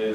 profundo e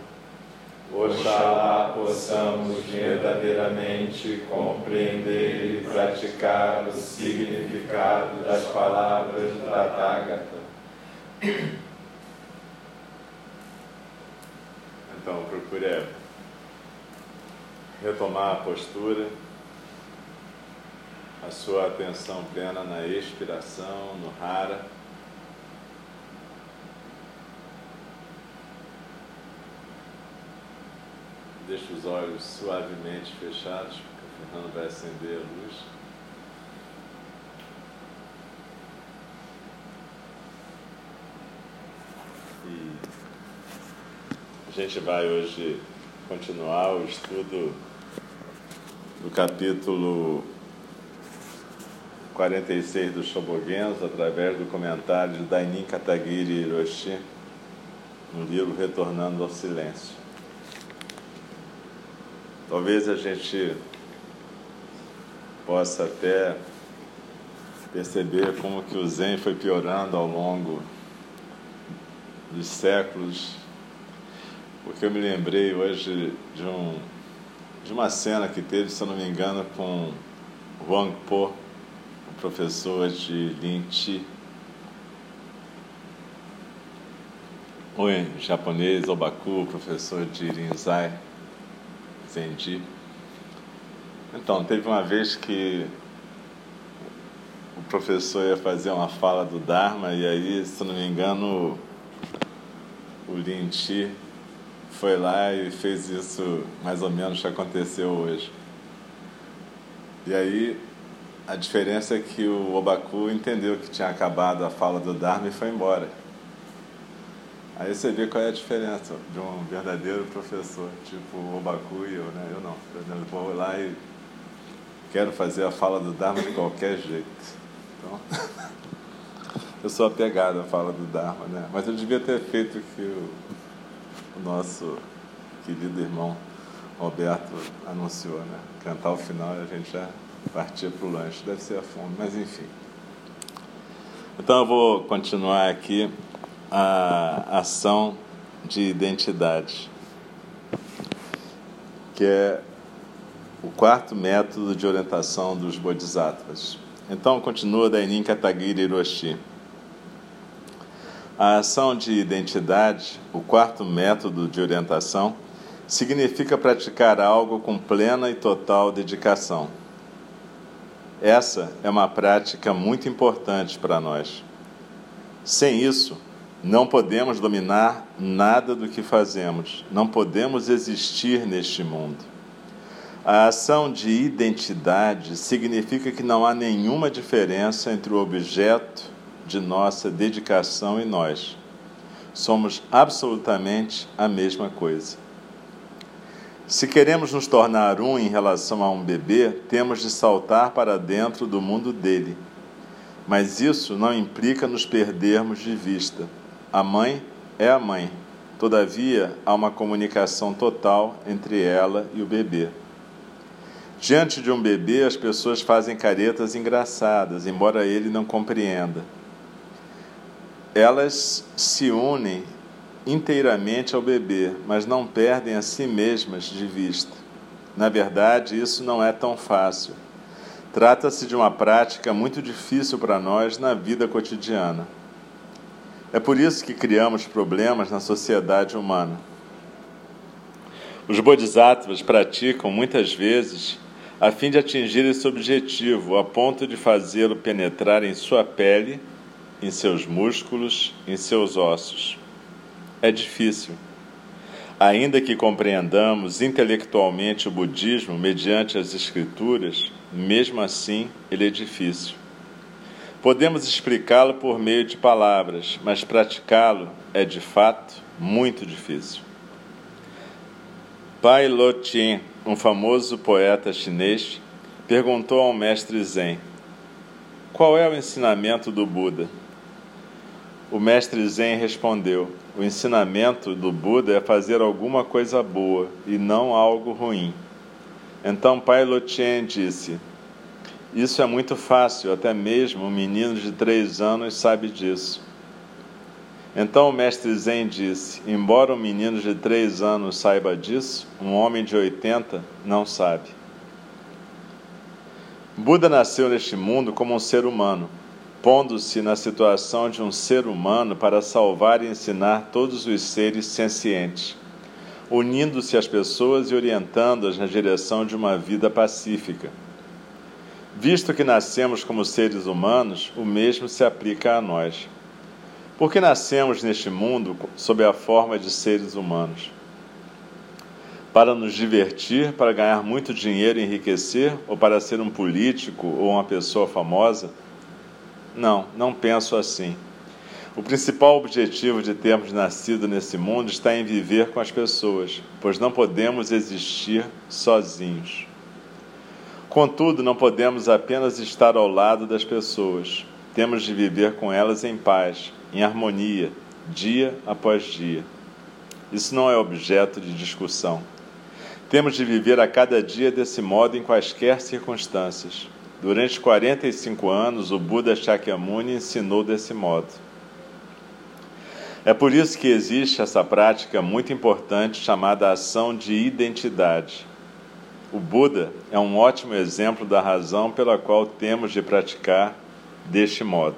Oxalá possamos verdadeiramente compreender e praticar o significado das palavras da Tathagata. Então, procure retomar a postura, a sua atenção plena na expiração, no hara. Deixe os olhos suavemente fechados, porque o Fernando vai acender a luz. E a gente vai hoje continuar o estudo do capítulo 46 do Shobogenzo, através do comentário de Dainin Katagiri Hiroshi, no livro Retornando ao Silêncio. Talvez a gente possa até perceber como que o Zen foi piorando ao longo dos séculos, porque eu me lembrei hoje de, um, de uma cena que teve, se eu não me engano, com Wang Po, o professor de Lin Chi, ou em japonês, Obaku, professor de Rinzai, Zenji. Então, teve uma vez que o professor ia fazer uma fala do Dharma, e aí, se não me engano, o Lin Chi foi lá e fez isso mais ou menos que aconteceu hoje. E aí a diferença é que o Obaku entendeu que tinha acabado a fala do Dharma e foi embora. Aí você vê qual é a diferença de um verdadeiro professor, tipo o Obaku eu, né? Eu não. Eu vou lá e quero fazer a fala do Dharma de qualquer jeito. Então, eu sou apegado à fala do Dharma, né? Mas eu devia ter feito o que o, o nosso querido irmão Roberto anunciou, né? Cantar o final e a gente já partia para o lanche. Deve ser a fome, mas enfim. Então eu vou continuar aqui a ação de identidade, que é o quarto método de orientação dos bodhisattvas. Então continua Dainin Katagiri Hiroshi. A ação de identidade, o quarto método de orientação, significa praticar algo com plena e total dedicação. Essa é uma prática muito importante para nós. Sem isso, não podemos dominar nada do que fazemos, não podemos existir neste mundo. A ação de identidade significa que não há nenhuma diferença entre o objeto de nossa dedicação e nós. Somos absolutamente a mesma coisa. Se queremos nos tornar um em relação a um bebê, temos de saltar para dentro do mundo dele. Mas isso não implica nos perdermos de vista. A mãe é a mãe. Todavia, há uma comunicação total entre ela e o bebê. Diante de um bebê, as pessoas fazem caretas engraçadas, embora ele não compreenda. Elas se unem inteiramente ao bebê, mas não perdem a si mesmas de vista. Na verdade, isso não é tão fácil. Trata-se de uma prática muito difícil para nós na vida cotidiana. É por isso que criamos problemas na sociedade humana. Os bodhisattvas praticam muitas vezes a fim de atingir esse objetivo, a ponto de fazê-lo penetrar em sua pele, em seus músculos, em seus ossos. É difícil. Ainda que compreendamos intelectualmente o budismo mediante as escrituras, mesmo assim ele é difícil. Podemos explicá-lo por meio de palavras, mas praticá-lo é de fato muito difícil. Pai Lo Tien um famoso poeta chinês, perguntou ao mestre Zen: Qual é o ensinamento do Buda? O mestre Zen respondeu: O ensinamento do Buda é fazer alguma coisa boa e não algo ruim. Então Pai Lotien disse: Isso é muito fácil, até mesmo um menino de três anos sabe disso. Então o mestre Zen disse: Embora um menino de três anos saiba disso, um homem de 80 não sabe. Buda nasceu neste mundo como um ser humano, pondo-se na situação de um ser humano para salvar e ensinar todos os seres sencientes, unindo-se às pessoas e orientando-as na direção de uma vida pacífica. Visto que nascemos como seres humanos, o mesmo se aplica a nós. Porque nascemos neste mundo sob a forma de seres humanos? Para nos divertir, para ganhar muito dinheiro e enriquecer, ou para ser um político ou uma pessoa famosa? Não, não penso assim. O principal objetivo de termos nascido nesse mundo está em viver com as pessoas, pois não podemos existir sozinhos. Contudo, não podemos apenas estar ao lado das pessoas, temos de viver com elas em paz, em harmonia, dia após dia. Isso não é objeto de discussão. Temos de viver a cada dia desse modo em quaisquer circunstâncias. Durante 45 anos, o Buda Shakyamuni ensinou desse modo. É por isso que existe essa prática muito importante chamada ação de identidade. O Buda é um ótimo exemplo da razão pela qual temos de praticar deste modo.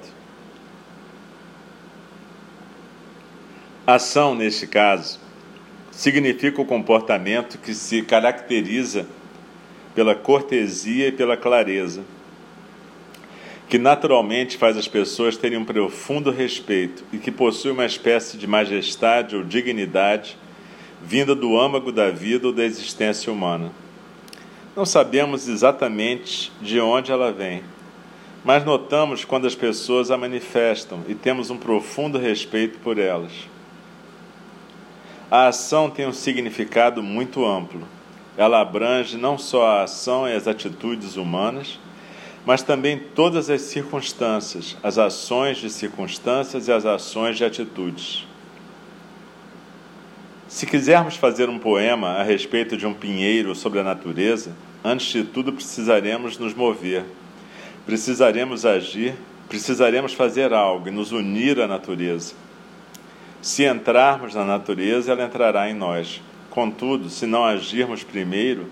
Ação, neste caso, significa o comportamento que se caracteriza pela cortesia e pela clareza, que naturalmente faz as pessoas terem um profundo respeito e que possui uma espécie de majestade ou dignidade vinda do âmago da vida ou da existência humana. Não sabemos exatamente de onde ela vem, mas notamos quando as pessoas a manifestam e temos um profundo respeito por elas. A ação tem um significado muito amplo. Ela abrange não só a ação e as atitudes humanas, mas também todas as circunstâncias, as ações de circunstâncias e as ações de atitudes. Se quisermos fazer um poema a respeito de um pinheiro sobre a natureza, antes de tudo precisaremos nos mover, precisaremos agir, precisaremos fazer algo e nos unir à natureza. Se entrarmos na natureza, ela entrará em nós. Contudo, se não agirmos primeiro,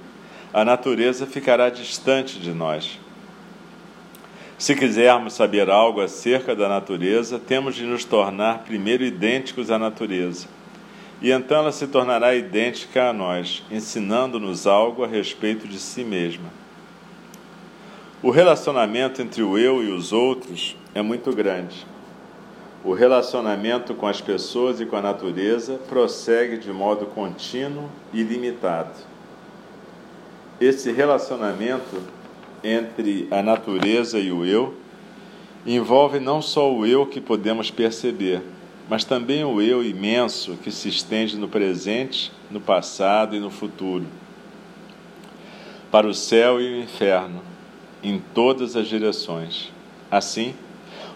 a natureza ficará distante de nós. Se quisermos saber algo acerca da natureza, temos de nos tornar primeiro idênticos à natureza. E então ela se tornará idêntica a nós, ensinando-nos algo a respeito de si mesma. O relacionamento entre o eu e os outros é muito grande. O relacionamento com as pessoas e com a natureza prossegue de modo contínuo e limitado. Esse relacionamento entre a natureza e o eu envolve não só o eu que podemos perceber, mas também o eu imenso que se estende no presente, no passado e no futuro, para o céu e o inferno, em todas as direções. Assim,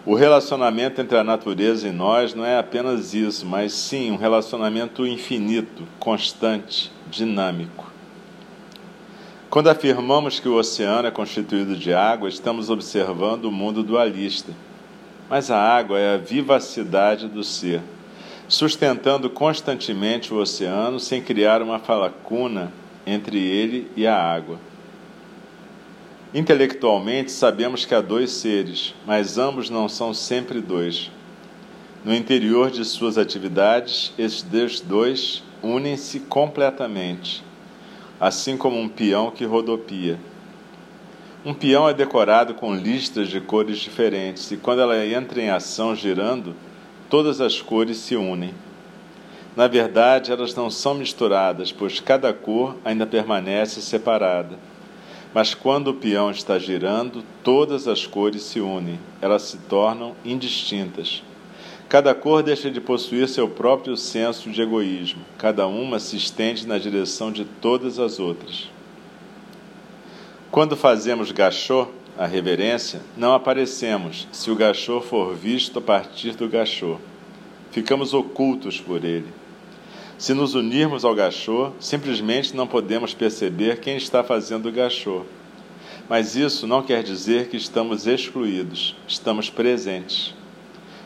O relacionamento entre a natureza e nós não é apenas isso, mas sim um relacionamento infinito, constante, dinâmico. Quando afirmamos que o oceano é constituído de água, estamos observando o mundo dualista. Mas a água é a vivacidade do ser, sustentando constantemente o oceano sem criar uma falacuna entre ele e a água. Intelectualmente sabemos que há dois seres, mas ambos não são sempre dois. No interior de suas atividades, esses dois unem-se completamente, assim como um peão que rodopia. Um peão é decorado com listras de cores diferentes, e quando ela entra em ação girando, todas as cores se unem. Na verdade, elas não são misturadas, pois cada cor ainda permanece separada. Mas quando o peão está girando, todas as cores se unem, elas se tornam indistintas. Cada cor deixa de possuir seu próprio senso de egoísmo, cada uma se estende na direção de todas as outras. Quando fazemos gachô, a reverência, não aparecemos se o gachô for visto a partir do gachô. Ficamos ocultos por ele. Se nos unirmos ao gachô, simplesmente não podemos perceber quem está fazendo o gachô. Mas isso não quer dizer que estamos excluídos, estamos presentes.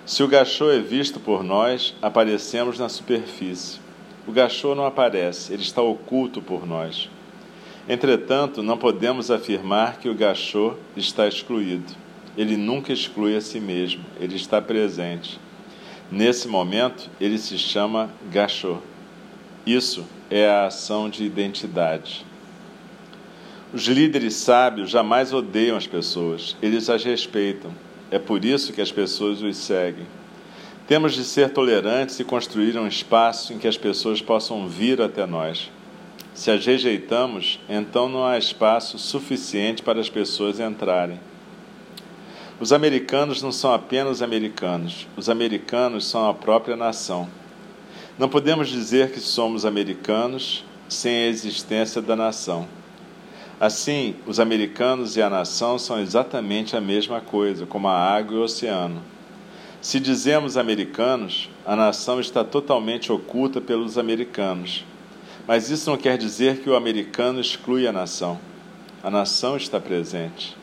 Se o gachô é visto por nós, aparecemos na superfície. O gachô não aparece, ele está oculto por nós. Entretanto, não podemos afirmar que o gachô está excluído. Ele nunca exclui a si mesmo, ele está presente. Nesse momento, ele se chama gachô. Isso é a ação de identidade. Os líderes sábios jamais odeiam as pessoas, eles as respeitam. É por isso que as pessoas os seguem. Temos de ser tolerantes e construir um espaço em que as pessoas possam vir até nós. Se as rejeitamos, então não há espaço suficiente para as pessoas entrarem. Os americanos não são apenas americanos, os americanos são a própria nação. Não podemos dizer que somos americanos sem a existência da nação. Assim, os americanos e a nação são exatamente a mesma coisa, como a água e o oceano. Se dizemos americanos, a nação está totalmente oculta pelos americanos. Mas isso não quer dizer que o americano exclui a nação. A nação está presente.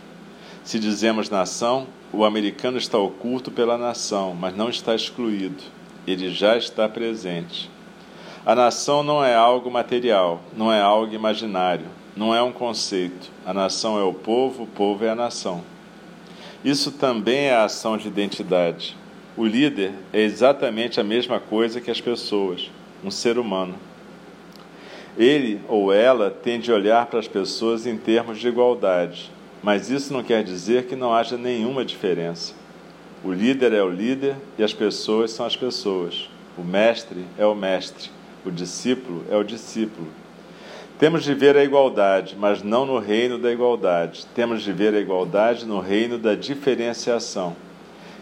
Se dizemos nação, o americano está oculto pela nação, mas não está excluído ele já está presente. A nação não é algo material, não é algo imaginário, não é um conceito. A nação é o povo, o povo é a nação. Isso também é a ação de identidade. O líder é exatamente a mesma coisa que as pessoas, um ser humano. Ele ou ela tem de olhar para as pessoas em termos de igualdade, mas isso não quer dizer que não haja nenhuma diferença. O líder é o líder e as pessoas são as pessoas. O mestre é o mestre. O discípulo é o discípulo. Temos de ver a igualdade, mas não no reino da igualdade. Temos de ver a igualdade no reino da diferenciação,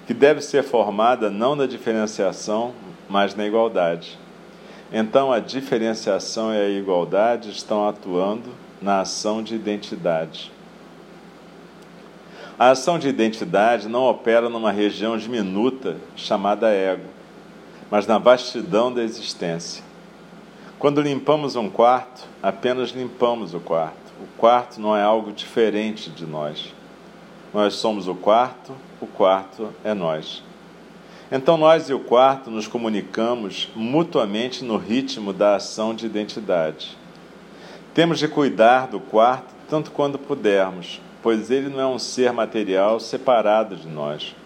que deve ser formada não na diferenciação, mas na igualdade. Então, a diferenciação e a igualdade estão atuando na ação de identidade. A ação de identidade não opera numa região diminuta chamada ego, mas na vastidão da existência. Quando limpamos um quarto, apenas limpamos o quarto. O quarto não é algo diferente de nós. Nós somos o quarto, o quarto é nós. Então nós e o quarto nos comunicamos mutuamente no ritmo da ação de identidade. Temos de cuidar do quarto tanto quanto pudermos, pois ele não é um ser material separado de nós.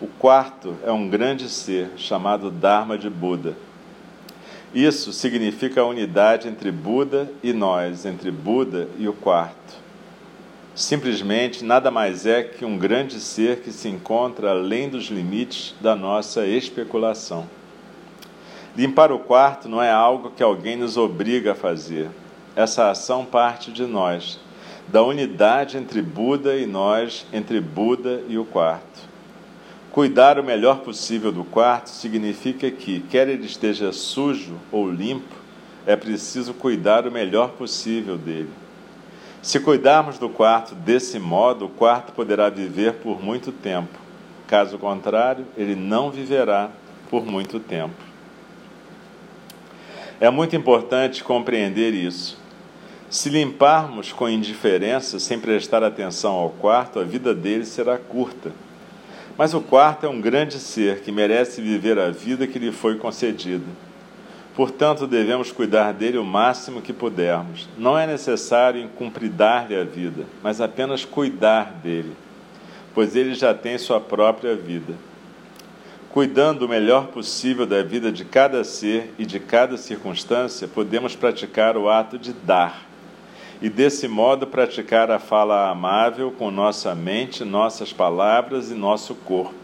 O quarto é um grande ser chamado Dharma de Buda. Isso significa a unidade entre Buda e nós, entre Buda e o quarto. Simplesmente nada mais é que um grande ser que se encontra além dos limites da nossa especulação. Limpar o quarto não é algo que alguém nos obriga a fazer. Essa ação parte de nós, da unidade entre Buda e nós, entre Buda e o quarto. Cuidar o melhor possível do quarto significa que, quer ele esteja sujo ou limpo, é preciso cuidar o melhor possível dele. Se cuidarmos do quarto desse modo, o quarto poderá viver por muito tempo. Caso contrário, ele não viverá por muito tempo. É muito importante compreender isso. Se limparmos com indiferença, sem prestar atenção ao quarto, a vida dele será curta. Mas o quarto é um grande ser que merece viver a vida que lhe foi concedida. Portanto, devemos cuidar dele o máximo que pudermos. Não é necessário incumpridar-lhe a vida, mas apenas cuidar dele, pois ele já tem sua própria vida. Cuidando o melhor possível da vida de cada ser e de cada circunstância, podemos praticar o ato de dar e desse modo praticar a fala amável com nossa mente, nossas palavras e nosso corpo.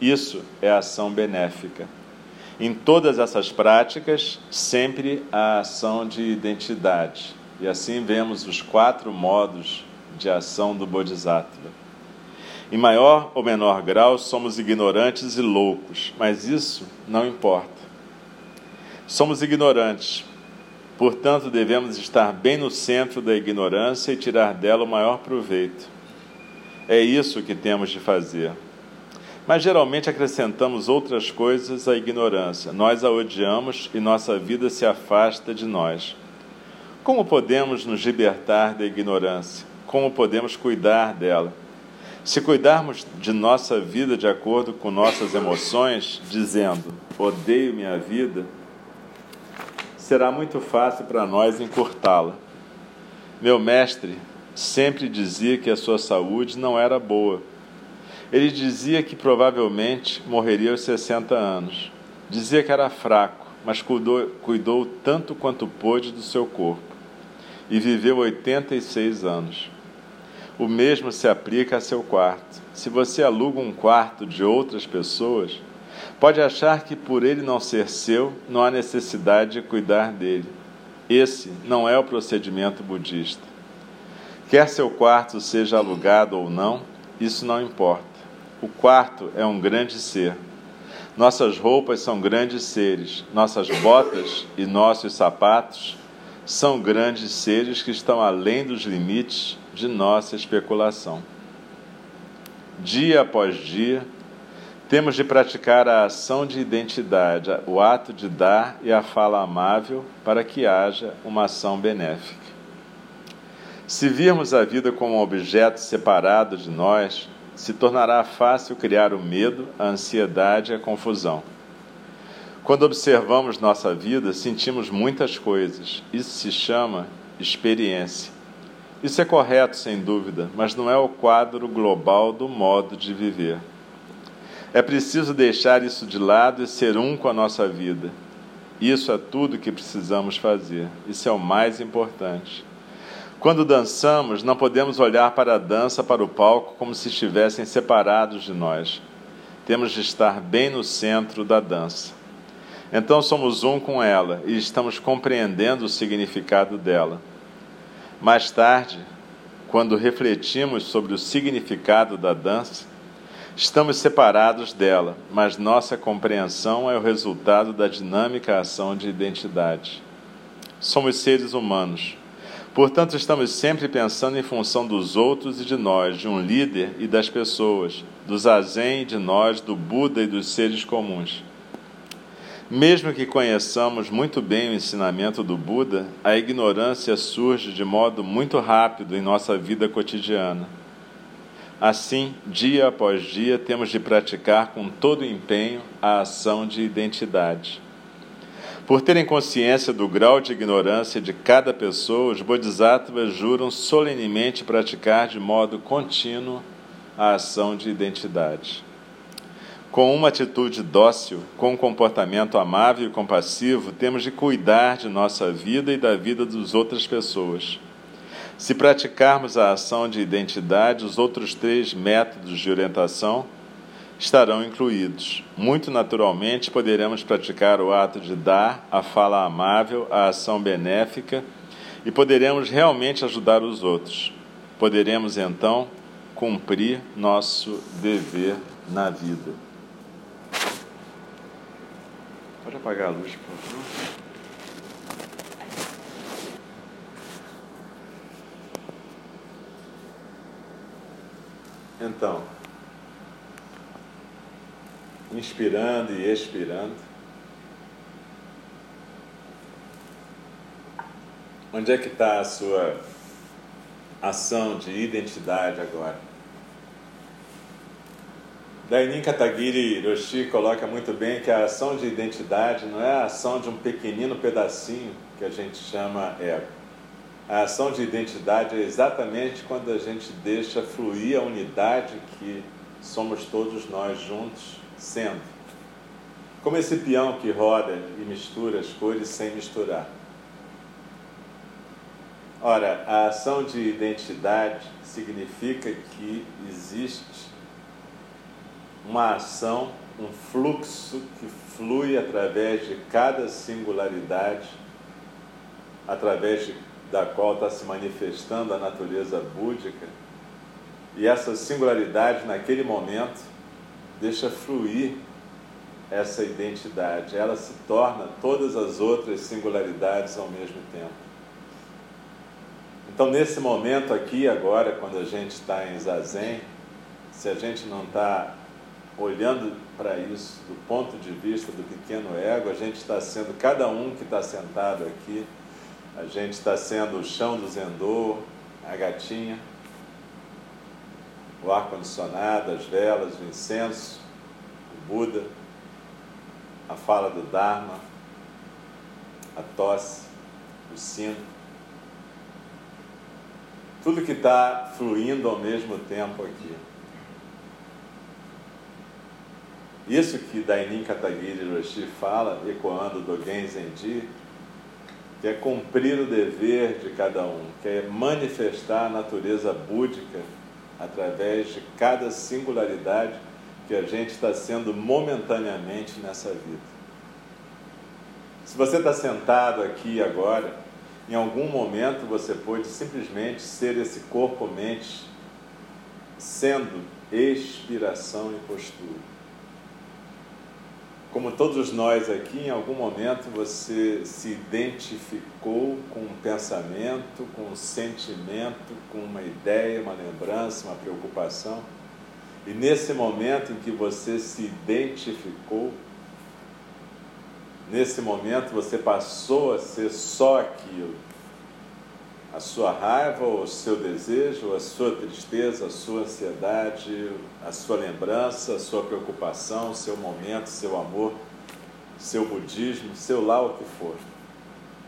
Isso é ação benéfica. Em todas essas práticas, sempre a ação de identidade. E assim vemos os quatro modos de ação do Bodhisattva. Em maior ou menor grau, somos ignorantes e loucos, mas isso não importa. Somos ignorantes, Portanto, devemos estar bem no centro da ignorância e tirar dela o maior proveito. É isso que temos de fazer. Mas geralmente acrescentamos outras coisas à ignorância. Nós a odiamos e nossa vida se afasta de nós. Como podemos nos libertar da ignorância? Como podemos cuidar dela? Se cuidarmos de nossa vida de acordo com nossas emoções, dizendo odeio minha vida, será muito fácil para nós encurtá-la. Meu mestre sempre dizia que a sua saúde não era boa. Ele dizia que provavelmente morreria aos 60 anos. Dizia que era fraco, mas cuidou, cuidou tanto quanto pôde do seu corpo. E viveu 86 anos. O mesmo se aplica a seu quarto. Se você aluga um quarto de outras pessoas, Pode achar que por ele não ser seu, não há necessidade de cuidar dele. Esse não é o procedimento budista. Quer seu quarto seja alugado ou não, isso não importa. O quarto é um grande ser. Nossas roupas são grandes seres, nossas botas e nossos sapatos são grandes seres que estão além dos limites de nossa especulação. Dia após dia, temos de praticar a ação de identidade, o ato de dar e a fala amável para que haja uma ação benéfica. Se virmos a vida como um objeto separado de nós, se tornará fácil criar o medo, a ansiedade e a confusão. Quando observamos nossa vida, sentimos muitas coisas. Isso se chama experiência. Isso é correto, sem dúvida, mas não é o quadro global do modo de viver. É preciso deixar isso de lado e ser um com a nossa vida. Isso é tudo que precisamos fazer. Isso é o mais importante. Quando dançamos, não podemos olhar para a dança, para o palco, como se estivessem separados de nós. Temos de estar bem no centro da dança. Então somos um com ela e estamos compreendendo o significado dela. Mais tarde, quando refletimos sobre o significado da dança, Estamos separados dela, mas nossa compreensão é o resultado da dinâmica ação de identidade. Somos seres humanos. Portanto, estamos sempre pensando em função dos outros e de nós, de um líder e das pessoas, do zazen e de nós, do Buda e dos seres comuns. Mesmo que conheçamos muito bem o ensinamento do Buda, a ignorância surge de modo muito rápido em nossa vida cotidiana. Assim, dia após dia, temos de praticar com todo empenho a ação de identidade. Por terem consciência do grau de ignorância de cada pessoa, os bodhisattvas juram solenemente praticar de modo contínuo a ação de identidade. Com uma atitude dócil, com um comportamento amável e compassivo, temos de cuidar de nossa vida e da vida das outras pessoas. Se praticarmos a ação de identidade, os outros três métodos de orientação estarão incluídos. Muito naturalmente, poderemos praticar o ato de dar, a fala amável, a ação benéfica e poderemos realmente ajudar os outros. Poderemos então cumprir nosso dever na vida. Pode apagar a luz, por favor. Então, inspirando e expirando. Onde é que está a sua ação de identidade agora? Dainin Katagiri Hiroshi coloca muito bem que a ação de identidade não é a ação de um pequenino pedacinho que a gente chama ego. A ação de identidade é exatamente quando a gente deixa fluir a unidade que somos todos nós juntos sendo. Como esse peão que roda e mistura as cores sem misturar. Ora, a ação de identidade significa que existe uma ação, um fluxo que flui através de cada singularidade, através de, da qual está se manifestando a natureza búdica, e essa singularidade, naquele momento, deixa fluir essa identidade, ela se torna todas as outras singularidades ao mesmo tempo. Então, nesse momento aqui, agora, quando a gente está em Zazen, se a gente não está olhando para isso do ponto de vista do pequeno ego, a gente está sendo, cada um que está sentado aqui, a gente está sendo o chão do Zendô, a gatinha, o ar-condicionado, as velas, o incenso, o Buda, a fala do Dharma, a tosse, o sino tudo que está fluindo ao mesmo tempo aqui. Isso que Dainin Katagiri Roshi fala, ecoando Dogen Zenji, que é cumprir o dever de cada um, que é manifestar a natureza búdica através de cada singularidade que a gente está sendo momentaneamente nessa vida. Se você está sentado aqui agora, em algum momento você pode simplesmente ser esse corpo-mente, sendo expiração e postura. Como todos nós aqui, em algum momento você se identificou com um pensamento, com um sentimento, com uma ideia, uma lembrança, uma preocupação. E nesse momento em que você se identificou, nesse momento você passou a ser só aquilo. A sua raiva, o seu desejo, a sua tristeza, a sua ansiedade, a sua lembrança, a sua preocupação, o seu momento, seu amor, seu budismo, seu lá o que for.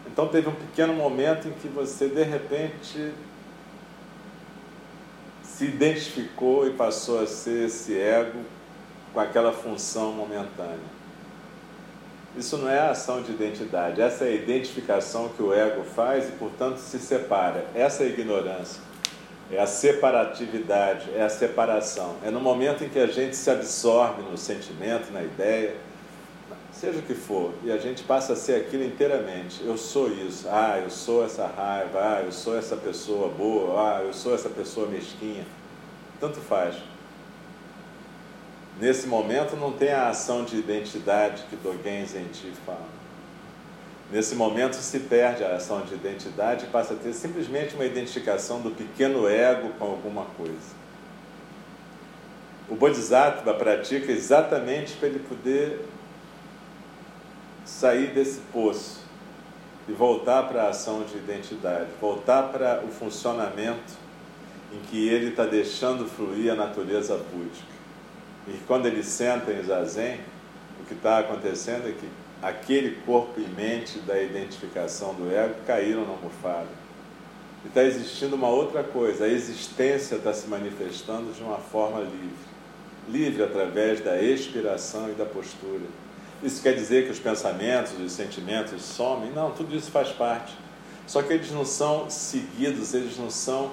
Então teve um pequeno momento em que você de repente se identificou e passou a ser esse ego com aquela função momentânea. Isso não é a ação de identidade, essa é a identificação que o ego faz e, portanto, se separa. Essa é a ignorância, é a separatividade, é a separação. É no momento em que a gente se absorve no sentimento, na ideia, seja o que for, e a gente passa a ser aquilo inteiramente. Eu sou isso, ah, eu sou essa raiva, ah, eu sou essa pessoa boa, ah, eu sou essa pessoa mesquinha. Tanto faz. Nesse momento não tem a ação de identidade que Dogen Zenji fala. Nesse momento se perde a ação de identidade e passa a ter simplesmente uma identificação do pequeno ego com alguma coisa. O Bodhisattva pratica exatamente para ele poder sair desse poço e voltar para a ação de identidade, voltar para o funcionamento em que ele está deixando fluir a natureza búdica. E quando ele senta em zazen, o que está acontecendo é que aquele corpo e mente da identificação do ego caíram na almofada. E está existindo uma outra coisa, a existência está se manifestando de uma forma livre. Livre através da expiração e da postura. Isso quer dizer que os pensamentos, os sentimentos somem? Não, tudo isso faz parte. Só que eles não são seguidos, eles não são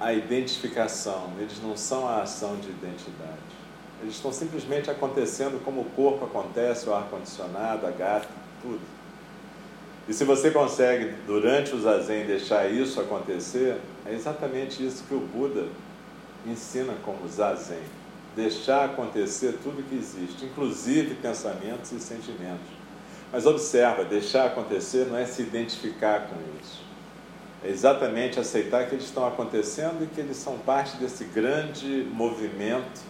a identificação, eles não são a ação de identidade. Eles estão simplesmente acontecendo como o corpo acontece, o ar-condicionado, a gata, tudo. E se você consegue, durante o zazen, deixar isso acontecer, é exatamente isso que o Buda ensina como zazen. Deixar acontecer tudo que existe, inclusive pensamentos e sentimentos. Mas observa, deixar acontecer não é se identificar com isso exatamente aceitar que eles estão acontecendo e que eles são parte desse grande movimento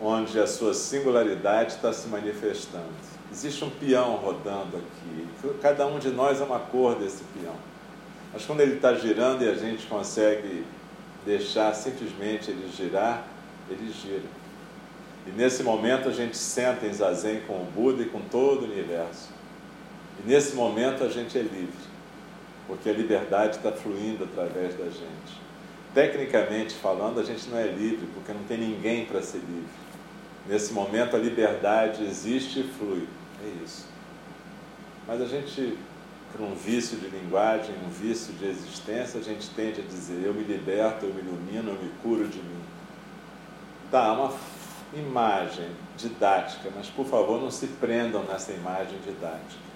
onde a sua singularidade está se manifestando. Existe um peão rodando aqui. Cada um de nós é uma cor desse peão. Mas quando ele está girando e a gente consegue deixar simplesmente ele girar, ele gira. E nesse momento a gente senta em zazen com o Buda e com todo o universo. E nesse momento a gente é livre, porque a liberdade está fluindo através da gente. Tecnicamente falando, a gente não é livre, porque não tem ninguém para ser livre. Nesse momento a liberdade existe e flui. É isso. Mas a gente, por um vício de linguagem, um vício de existência, a gente tende a dizer: eu me liberto, eu me ilumino, eu me curo de mim. Tá, uma imagem didática, mas por favor não se prendam nessa imagem didática.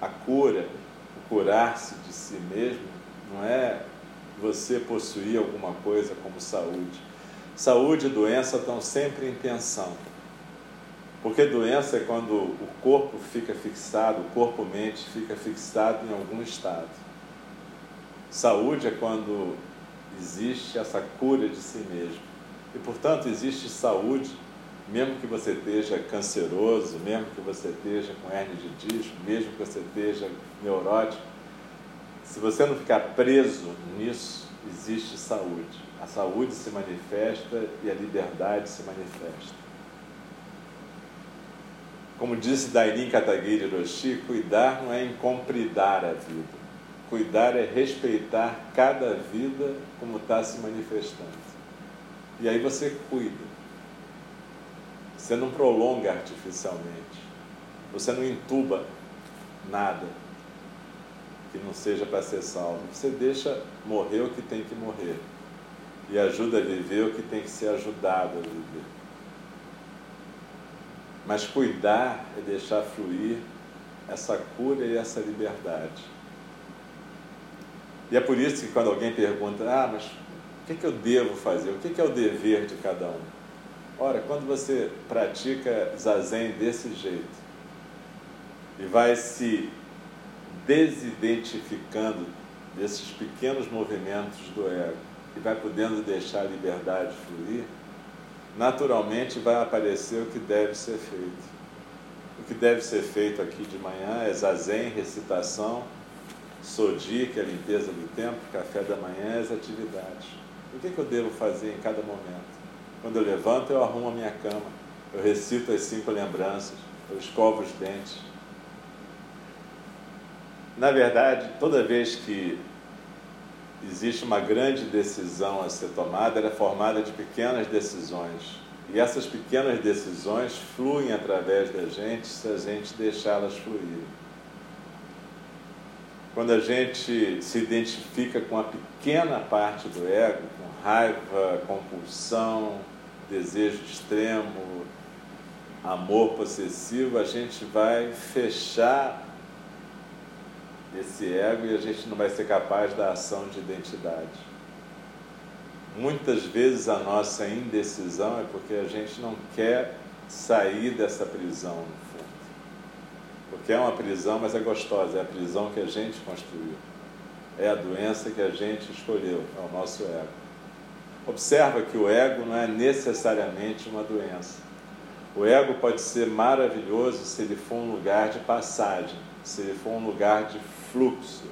A cura, curar-se de si mesmo, não é você possuir alguma coisa como saúde. Saúde e doença estão sempre em tensão. Porque doença é quando o corpo fica fixado, o corpo-mente fica fixado em algum estado. Saúde é quando existe essa cura de si mesmo. E, portanto, existe saúde, mesmo que você esteja canceroso, mesmo que você esteja com hernia de disco, mesmo que você esteja neurótico. Se você não ficar preso nisso, existe saúde. A saúde se manifesta e a liberdade se manifesta. Como disse Dainin Kataguiri Roshi, cuidar não é incompridar a vida. Cuidar é respeitar cada vida como está se manifestando. E aí você cuida. Você não prolonga artificialmente. Você não entuba nada que não seja para ser salvo. Você deixa morrer o que tem que morrer. E ajuda a viver o que tem que ser ajudado a viver. Mas cuidar é deixar fluir essa cura e essa liberdade. E é por isso que quando alguém pergunta, ah, mas que, que eu devo fazer? O que, que é o dever de cada um? Ora, quando você pratica zazen desse jeito e vai se desidentificando desses pequenos movimentos do ego e vai podendo deixar a liberdade fluir, naturalmente vai aparecer o que deve ser feito. O que deve ser feito aqui de manhã é zazen, recitação, sodi, que é a limpeza do tempo, café da manhã, as atividades. O que, que eu devo fazer em cada momento? Quando eu levanto, eu arrumo a minha cama, eu recito as cinco lembranças, eu escovo os dentes. Na verdade, toda vez que existe uma grande decisão a ser tomada, ela é formada de pequenas decisões. E essas pequenas decisões fluem através da gente se a gente deixá-las fluir. Quando a gente se identifica com a pequena parte do ego, com raiva, compulsão, desejo extremo, amor possessivo, a gente vai fechar esse ego e a gente não vai ser capaz da ação de identidade. Muitas vezes a nossa indecisão é porque a gente não quer sair dessa prisão porque é uma prisão, mas é gostosa, é a prisão que a gente construiu. É a doença que a gente escolheu, é o nosso ego. Observa que o ego não é necessariamente uma doença. O ego pode ser maravilhoso se ele for um lugar de passagem, se ele for um lugar de fluxo,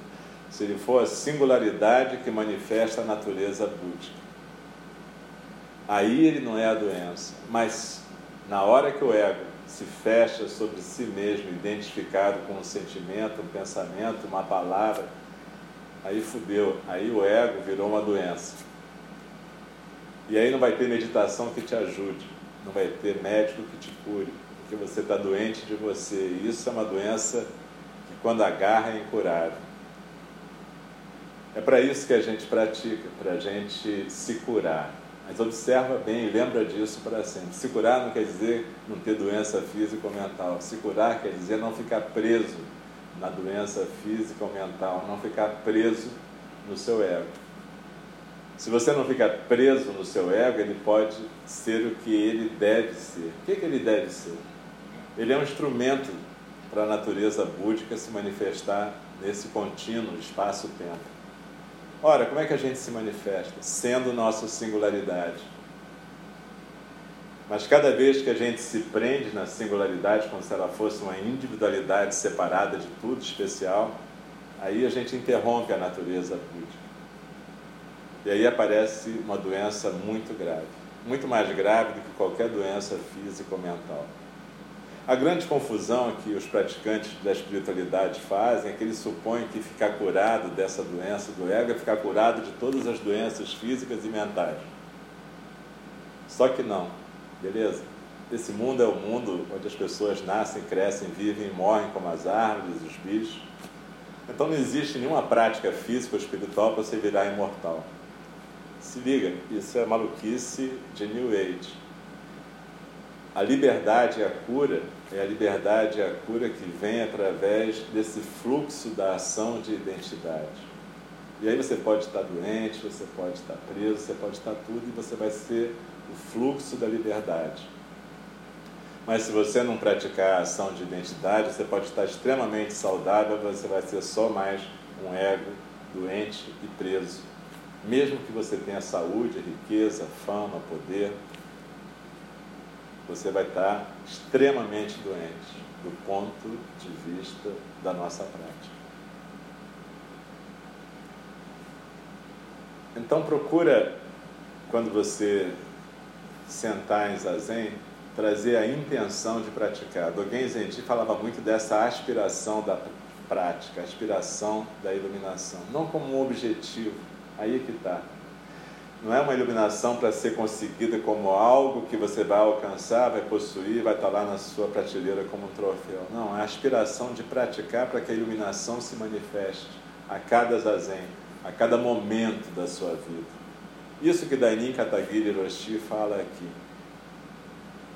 se ele for a singularidade que manifesta a natureza búdica. Aí ele não é a doença, mas na hora que o ego se fecha sobre si mesmo, identificado com um sentimento, um pensamento, uma palavra, aí fudeu, aí o ego virou uma doença. E aí não vai ter meditação que te ajude, não vai ter médico que te cure, porque você está doente de você. E isso é uma doença que quando agarra é incurável. É para isso que a gente pratica, para a gente se curar. Mas observa bem e lembra disso para sempre. Se curar não quer dizer não ter doença física ou mental. Se curar quer dizer não ficar preso na doença física ou mental, não ficar preso no seu ego. Se você não ficar preso no seu ego, ele pode ser o que ele deve ser. O que, que ele deve ser? Ele é um instrumento para a natureza búdica se manifestar nesse contínuo espaço-tempo. Ora, como é que a gente se manifesta? Sendo nossa singularidade. Mas cada vez que a gente se prende na singularidade, como se ela fosse uma individualidade separada de tudo, especial, aí a gente interrompe a natureza búdica. E aí aparece uma doença muito grave, muito mais grave do que qualquer doença física ou mental. A grande confusão que os praticantes da espiritualidade fazem é que eles supõem que ficar curado dessa doença do ego é ficar curado de todas as doenças físicas e mentais. Só que não, beleza? Esse mundo é o mundo onde as pessoas nascem, crescem, vivem e morrem como as árvores, os bichos. Então não existe nenhuma prática física ou espiritual para você virar imortal. Se liga, isso é maluquice de New Age. A liberdade e a cura é a liberdade e a cura que vem através desse fluxo da ação de identidade. E aí você pode estar doente, você pode estar preso, você pode estar tudo e você vai ser o fluxo da liberdade. Mas se você não praticar a ação de identidade, você pode estar extremamente saudável, você vai ser só mais um ego doente e preso. Mesmo que você tenha saúde, riqueza, fama, poder, você vai estar extremamente doente do ponto de vista da nossa prática. Então procura, quando você sentar em zazen, trazer a intenção de praticar. Dogen Zenji falava muito dessa aspiração da prática, aspiração da iluminação, não como um objetivo. Aí é que está. Não é uma iluminação para ser conseguida como algo que você vai alcançar, vai possuir, vai estar lá na sua prateleira como um troféu. Não, é a aspiração de praticar para que a iluminação se manifeste a cada zazen, a cada momento da sua vida. Isso que Dainin Katagiri Roshi fala aqui.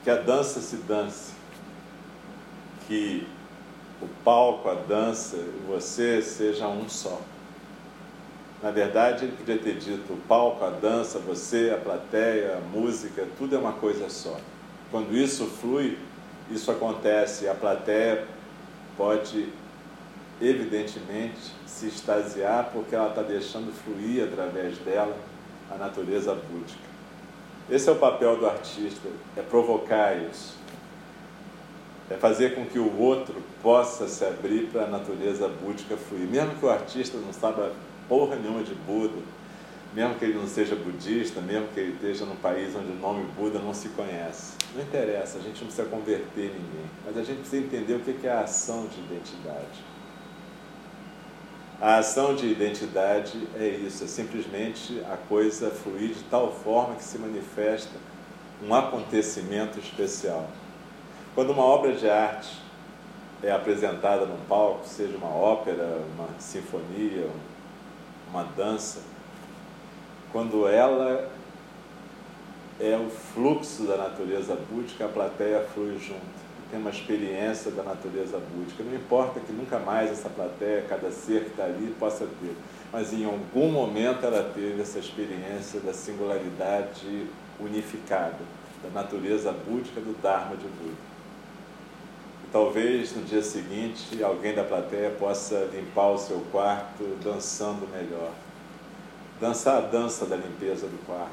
Que a dança se dance, que o palco, a dança você seja um só. Na verdade, ele podia ter dito: o palco, a dança, você, a plateia, a música, tudo é uma coisa só. Quando isso flui, isso acontece. A plateia pode, evidentemente, se extasiar porque ela está deixando fluir através dela a natureza búdica. Esse é o papel do artista: é provocar isso. É fazer com que o outro possa se abrir para a natureza búdica fluir. Mesmo que o artista não saiba porra nenhuma de Buda, mesmo que ele não seja budista, mesmo que ele esteja num país onde o nome Buda não se conhece. Não interessa, a gente não precisa converter ninguém, mas a gente precisa entender o que é a ação de identidade. A ação de identidade é isso, é simplesmente a coisa fluir de tal forma que se manifesta um acontecimento especial. Quando uma obra de arte é apresentada num palco, seja uma ópera, uma sinfonia, uma dança, quando ela é o fluxo da natureza búdica, a plateia flui junto. Tem uma experiência da natureza búdica. Não importa que nunca mais essa plateia, cada ser que está ali, possa ter. Mas em algum momento ela teve essa experiência da singularidade unificada, da natureza búdica do Dharma de Buda. Talvez no dia seguinte alguém da plateia possa limpar o seu quarto dançando melhor. Dançar a dança da limpeza do quarto.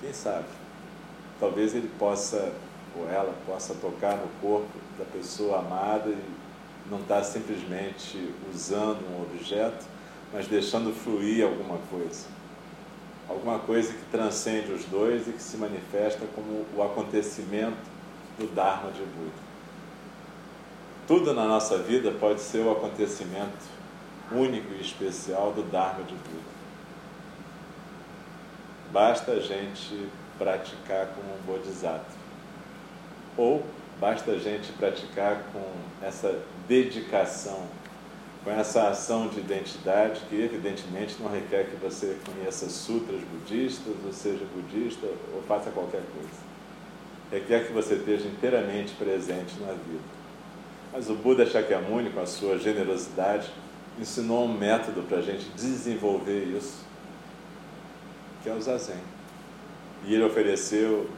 Quem sabe? Talvez ele possa, ou ela possa tocar no corpo da pessoa amada e não estar tá simplesmente usando um objeto, mas deixando fluir alguma coisa. Alguma coisa que transcende os dois e que se manifesta como o acontecimento do Dharma de Buda. Tudo na nossa vida pode ser o acontecimento único e especial do Dharma de Buda. Basta a gente praticar com um Bodhisattva. Ou basta a gente praticar com essa dedicação, com essa ação de identidade que, evidentemente, não requer que você conheça sutras budistas, ou seja budista, ou faça qualquer coisa requer que você esteja inteiramente presente na vida. Mas o Buda Shakyamuni, com a sua generosidade, ensinou um método para a gente desenvolver isso, que é o Zazen. E ele ofereceu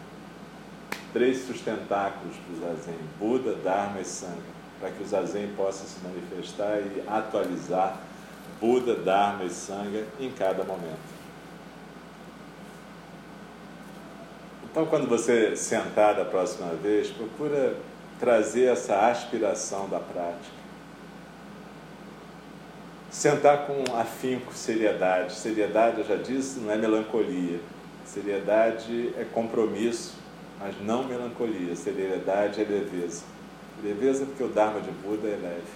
três sustentáculos para o Zazen: Buda, Dharma e Sangha, para que o Zazen possa se manifestar e atualizar Buda, Dharma e Sangha em cada momento. Então, quando você sentar da próxima vez, procura trazer essa aspiração da prática. Sentar com afinco, seriedade. Seriedade, eu já disse, não é melancolia. Seriedade é compromisso, mas não melancolia. Seriedade é leveza. Leveza porque o Dharma de Buda é leve.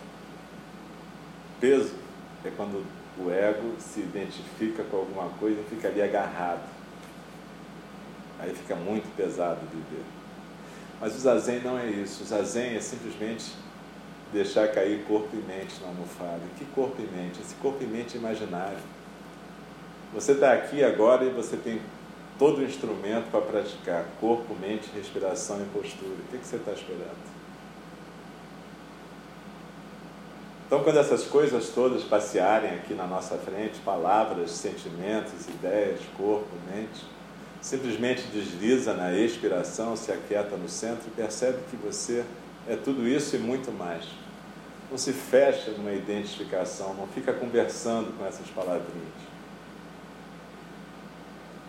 Peso é quando o ego se identifica com alguma coisa e fica ali agarrado. Aí fica muito pesado viver. Mas o zazen não é isso. O zazen é simplesmente deixar cair corpo e mente na almofada. Que corpo e mente? Esse corpo e mente imaginário. Você está aqui agora e você tem todo o instrumento para praticar corpo, mente, respiração e postura. O que, que você está esperando? Então, quando essas coisas todas passearem aqui na nossa frente, palavras, sentimentos, ideias, corpo, mente, simplesmente desliza na expiração, se aquieta no centro e percebe que você é tudo isso e muito mais. Não se fecha numa identificação, não fica conversando com essas palavrinhas.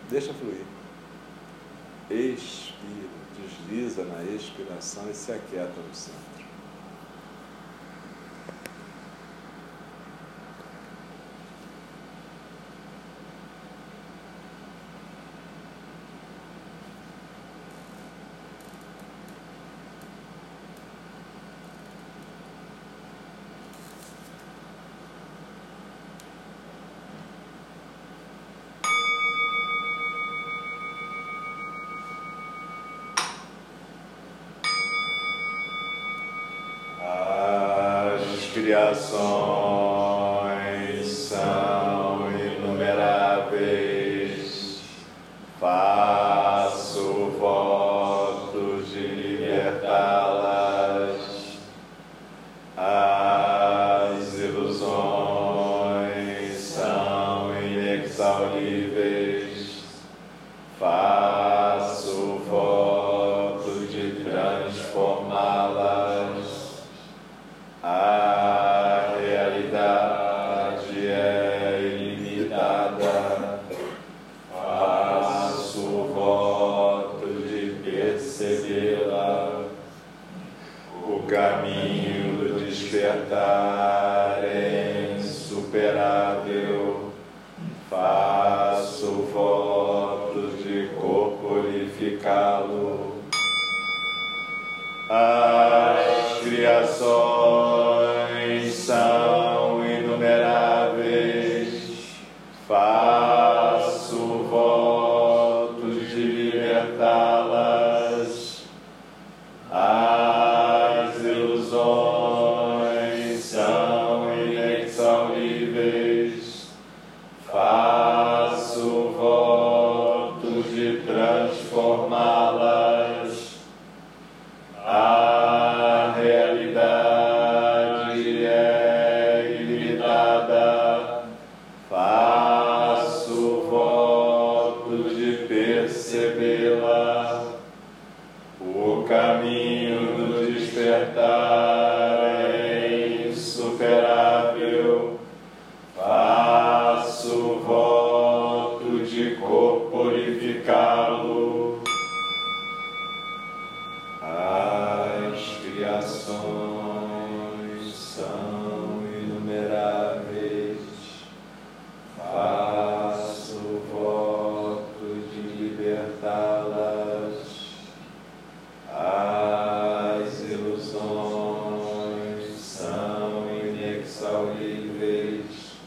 Deixa fluir. Expira, desliza na expiração e se aquieta no centro. Yes, song. Inexauríveis.